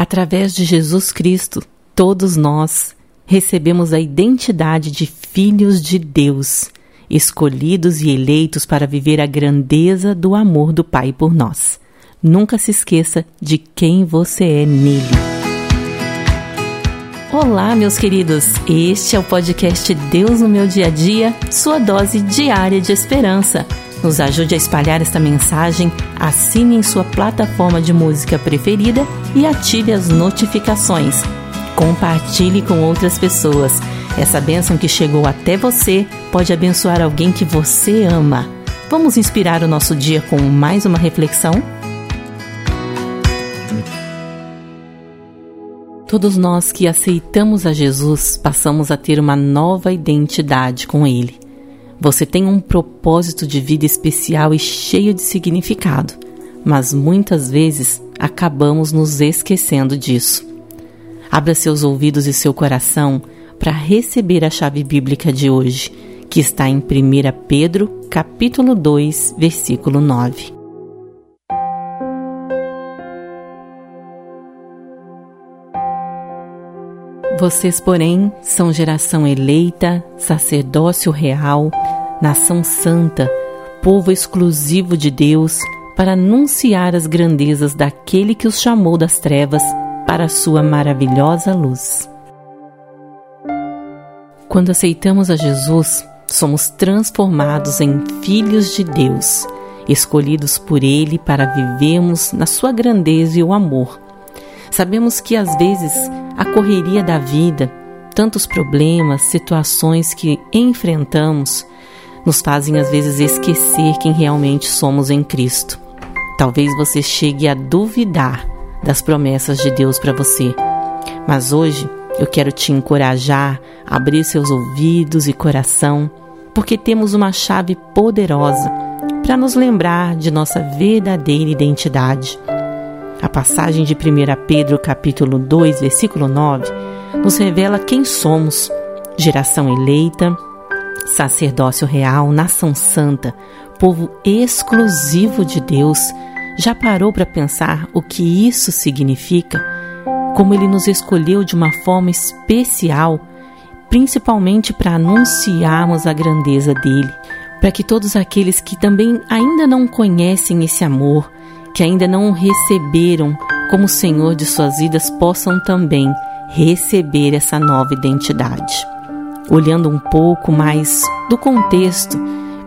Através de Jesus Cristo, todos nós recebemos a identidade de filhos de Deus, escolhidos e eleitos para viver a grandeza do amor do Pai por nós. Nunca se esqueça de quem você é nele. Olá, meus queridos. Este é o podcast Deus no meu dia a dia, sua dose diária de esperança. Nos ajude a espalhar esta mensagem, assine em sua plataforma de música preferida e ative as notificações. Compartilhe com outras pessoas. Essa bênção que chegou até você pode abençoar alguém que você ama. Vamos inspirar o nosso dia com mais uma reflexão? Todos nós que aceitamos a Jesus passamos a ter uma nova identidade com Ele. Você tem um propósito de vida especial e cheio de significado, mas muitas vezes acabamos nos esquecendo disso. Abra seus ouvidos e seu coração para receber a chave bíblica de hoje, que está em 1 Pedro, capítulo 2, versículo 9. Vocês, porém, são geração eleita, sacerdócio real, nação santa, povo exclusivo de Deus, para anunciar as grandezas daquele que os chamou das trevas para a sua maravilhosa luz. Quando aceitamos a Jesus, somos transformados em filhos de Deus, escolhidos por Ele para vivermos na sua grandeza e o amor Sabemos que às vezes a correria da vida, tantos problemas, situações que enfrentamos, nos fazem às vezes esquecer quem realmente somos em Cristo. Talvez você chegue a duvidar das promessas de Deus para você. Mas hoje eu quero te encorajar a abrir seus ouvidos e coração, porque temos uma chave poderosa para nos lembrar de nossa verdadeira identidade. A passagem de 1 Pedro capítulo 2, versículo 9, nos revela quem somos: geração eleita, sacerdócio real, nação santa, povo exclusivo de Deus. Já parou para pensar o que isso significa? Como ele nos escolheu de uma forma especial, principalmente para anunciarmos a grandeza dele, para que todos aqueles que também ainda não conhecem esse amor, que ainda não receberam como Senhor de suas vidas possam também receber essa nova identidade. Olhando um pouco mais do contexto,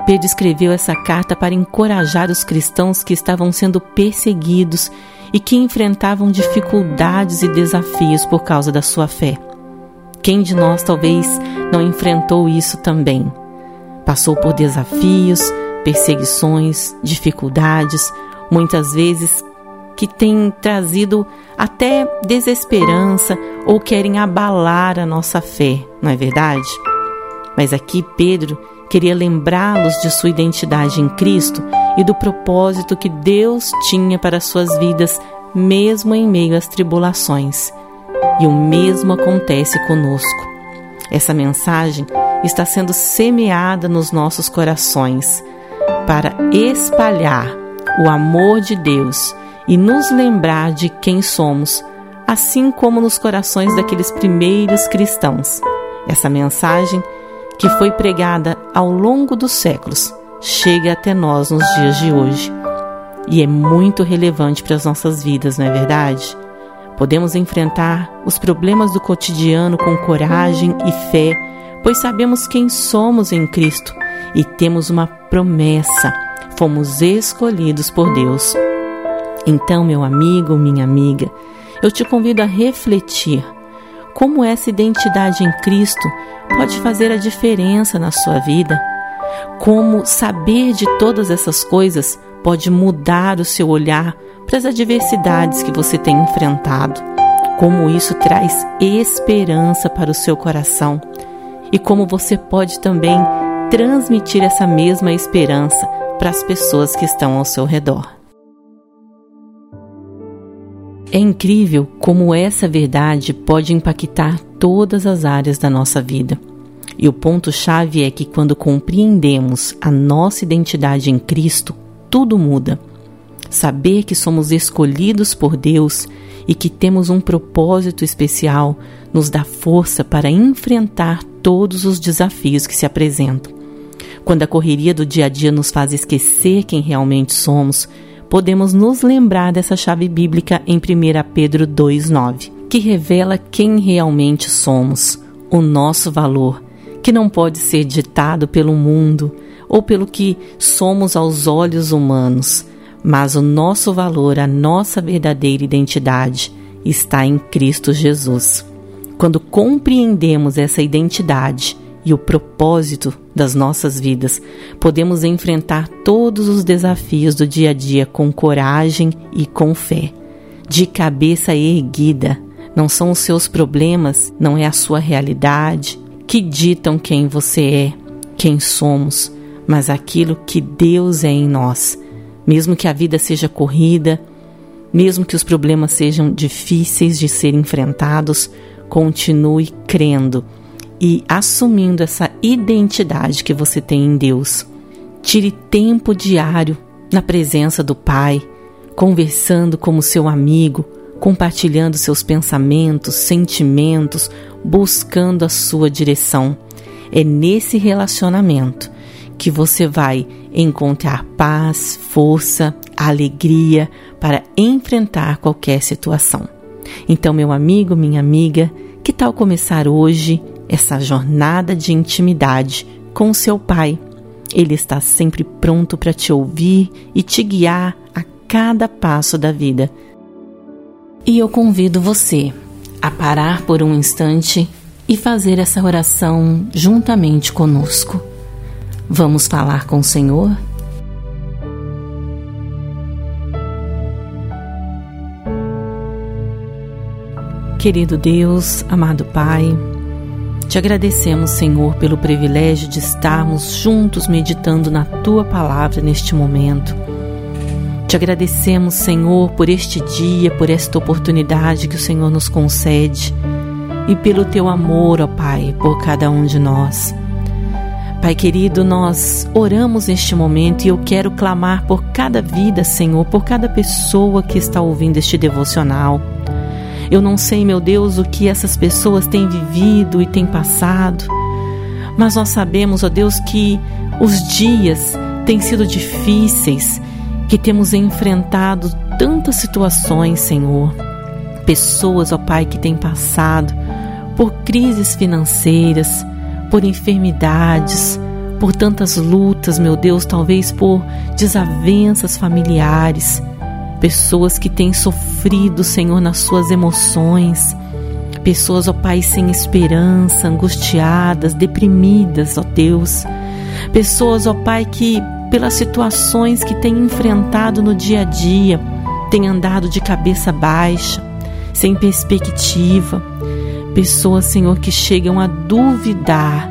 Pedro escreveu essa carta para encorajar os cristãos que estavam sendo perseguidos e que enfrentavam dificuldades e desafios por causa da sua fé. Quem de nós talvez não enfrentou isso também? Passou por desafios, perseguições, dificuldades, muitas vezes que têm trazido até desesperança ou querem abalar a nossa fé, não é verdade? Mas aqui Pedro queria lembrá-los de sua identidade em Cristo e do propósito que Deus tinha para suas vidas, mesmo em meio às tribulações. E o mesmo acontece conosco. Essa mensagem está sendo semeada nos nossos corações para espalhar o amor de Deus e nos lembrar de quem somos, assim como nos corações daqueles primeiros cristãos. Essa mensagem, que foi pregada ao longo dos séculos, chega até nós nos dias de hoje e é muito relevante para as nossas vidas, não é verdade? Podemos enfrentar os problemas do cotidiano com coragem e fé, pois sabemos quem somos em Cristo e temos uma promessa fomos escolhidos por Deus. Então, meu amigo, minha amiga, eu te convido a refletir como essa identidade em Cristo pode fazer a diferença na sua vida. Como saber de todas essas coisas pode mudar o seu olhar para as adversidades que você tem enfrentado. Como isso traz esperança para o seu coração e como você pode também transmitir essa mesma esperança para as pessoas que estão ao seu redor. É incrível como essa verdade pode impactar todas as áreas da nossa vida. E o ponto-chave é que quando compreendemos a nossa identidade em Cristo, tudo muda. saber que somos escolhidos por Deus e que temos um propósito especial nos dá força para enfrentar todos os desafios que se apresentam. Quando a correria do dia a dia nos faz esquecer quem realmente somos, podemos nos lembrar dessa chave bíblica em 1 Pedro 2,9, que revela quem realmente somos, o nosso valor, que não pode ser ditado pelo mundo ou pelo que somos aos olhos humanos, mas o nosso valor, a nossa verdadeira identidade está em Cristo Jesus. Quando compreendemos essa identidade e o propósito das nossas vidas, podemos enfrentar todos os desafios do dia a dia com coragem e com fé, de cabeça erguida. Não são os seus problemas, não é a sua realidade que ditam quem você é, quem somos, mas aquilo que Deus é em nós. Mesmo que a vida seja corrida, mesmo que os problemas sejam difíceis de ser enfrentados, continue crendo e assumindo essa identidade que você tem em Deus. Tire tempo diário na presença do Pai, conversando como seu amigo, compartilhando seus pensamentos, sentimentos, buscando a sua direção. É nesse relacionamento que você vai encontrar paz, força, alegria para enfrentar qualquer situação. Então, meu amigo, minha amiga, que tal começar hoje essa jornada de intimidade com seu Pai? Ele está sempre pronto para te ouvir e te guiar a cada passo da vida. E eu convido você a parar por um instante e fazer essa oração juntamente conosco. Vamos falar com o Senhor? Querido Deus, amado Pai, te agradecemos, Senhor, pelo privilégio de estarmos juntos meditando na tua palavra neste momento. Te agradecemos, Senhor, por este dia, por esta oportunidade que o Senhor nos concede e pelo teu amor, ó Pai, por cada um de nós. Pai querido, nós oramos neste momento e eu quero clamar por cada vida, Senhor, por cada pessoa que está ouvindo este devocional. Eu não sei, meu Deus, o que essas pessoas têm vivido e têm passado, mas nós sabemos, ó Deus, que os dias têm sido difíceis, que temos enfrentado tantas situações, Senhor. Pessoas, ó Pai, que têm passado por crises financeiras, por enfermidades, por tantas lutas, meu Deus, talvez por desavenças familiares, pessoas que têm sofrido, Senhor, nas suas emoções, pessoas, ó Pai, sem esperança, angustiadas, deprimidas, ó Deus, pessoas, ó Pai, que pelas situações que têm enfrentado no dia a dia, têm andado de cabeça baixa, sem perspectiva, pessoas, Senhor, que chegam a duvidar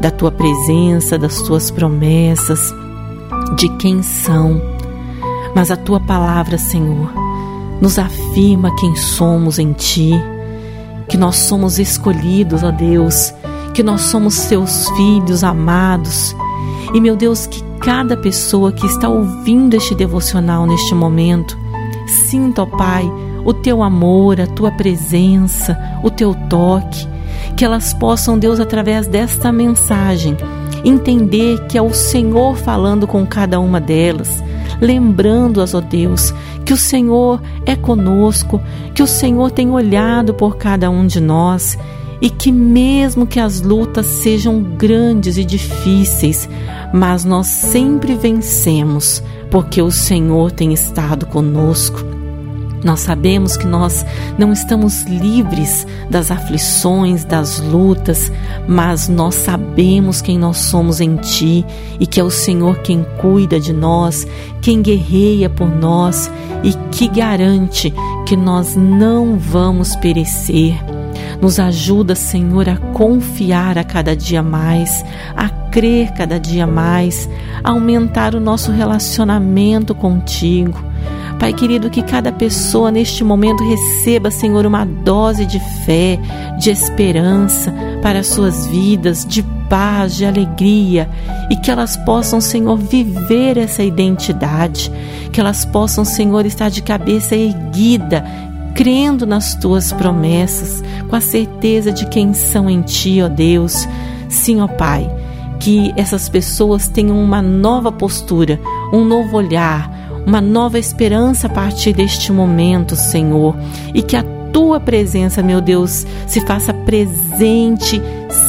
da tua presença, das tuas promessas, de quem são. Mas a tua palavra, Senhor, nos afirma quem somos em ti, que nós somos escolhidos, ó Deus, que nós somos seus filhos amados. E, meu Deus, que cada pessoa que está ouvindo este devocional neste momento, sinta, ó Pai, o teu amor, a tua presença, o teu toque, que elas possam, Deus, através desta mensagem, entender que é o Senhor falando com cada uma delas, lembrando-as, ó Deus, que o Senhor é conosco, que o Senhor tem olhado por cada um de nós e que, mesmo que as lutas sejam grandes e difíceis, mas nós sempre vencemos, porque o Senhor tem estado conosco. Nós sabemos que nós não estamos livres das aflições, das lutas, mas nós sabemos quem nós somos em Ti e que é o Senhor quem cuida de nós, quem guerreia por nós e que garante que nós não vamos perecer. Nos ajuda, Senhor, a confiar a cada dia mais, a crer cada dia mais, a aumentar o nosso relacionamento contigo Pai querido, que cada pessoa neste momento receba, Senhor, uma dose de fé, de esperança para as suas vidas, de paz, de alegria e que elas possam, Senhor, viver essa identidade, que elas possam, Senhor, estar de cabeça erguida, crendo nas tuas promessas, com a certeza de quem são em ti, ó Deus. Sim, ó Pai, que essas pessoas tenham uma nova postura, um novo olhar, uma nova esperança a partir deste momento, Senhor, e que a tua presença, meu Deus, se faça presente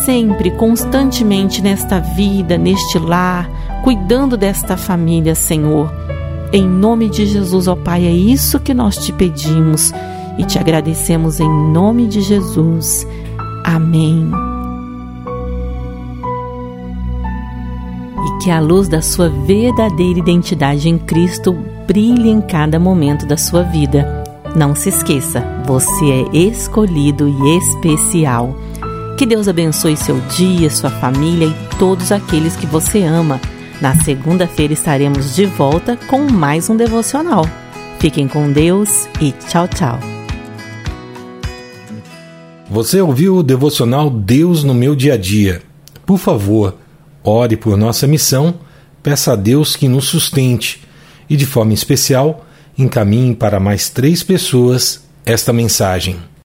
sempre, constantemente nesta vida, neste lar, cuidando desta família, Senhor. Em nome de Jesus, ó Pai, é isso que nós te pedimos e te agradecemos em nome de Jesus. Amém. Que a luz da sua verdadeira identidade em Cristo brilhe em cada momento da sua vida. Não se esqueça, você é escolhido e especial. Que Deus abençoe seu dia, sua família e todos aqueles que você ama. Na segunda-feira estaremos de volta com mais um devocional. Fiquem com Deus e tchau, tchau. Você ouviu o devocional Deus no meu dia a dia? Por favor, ore por nossa missão, peça a Deus que nos sustente e, de forma especial, encaminhe para mais três pessoas esta mensagem.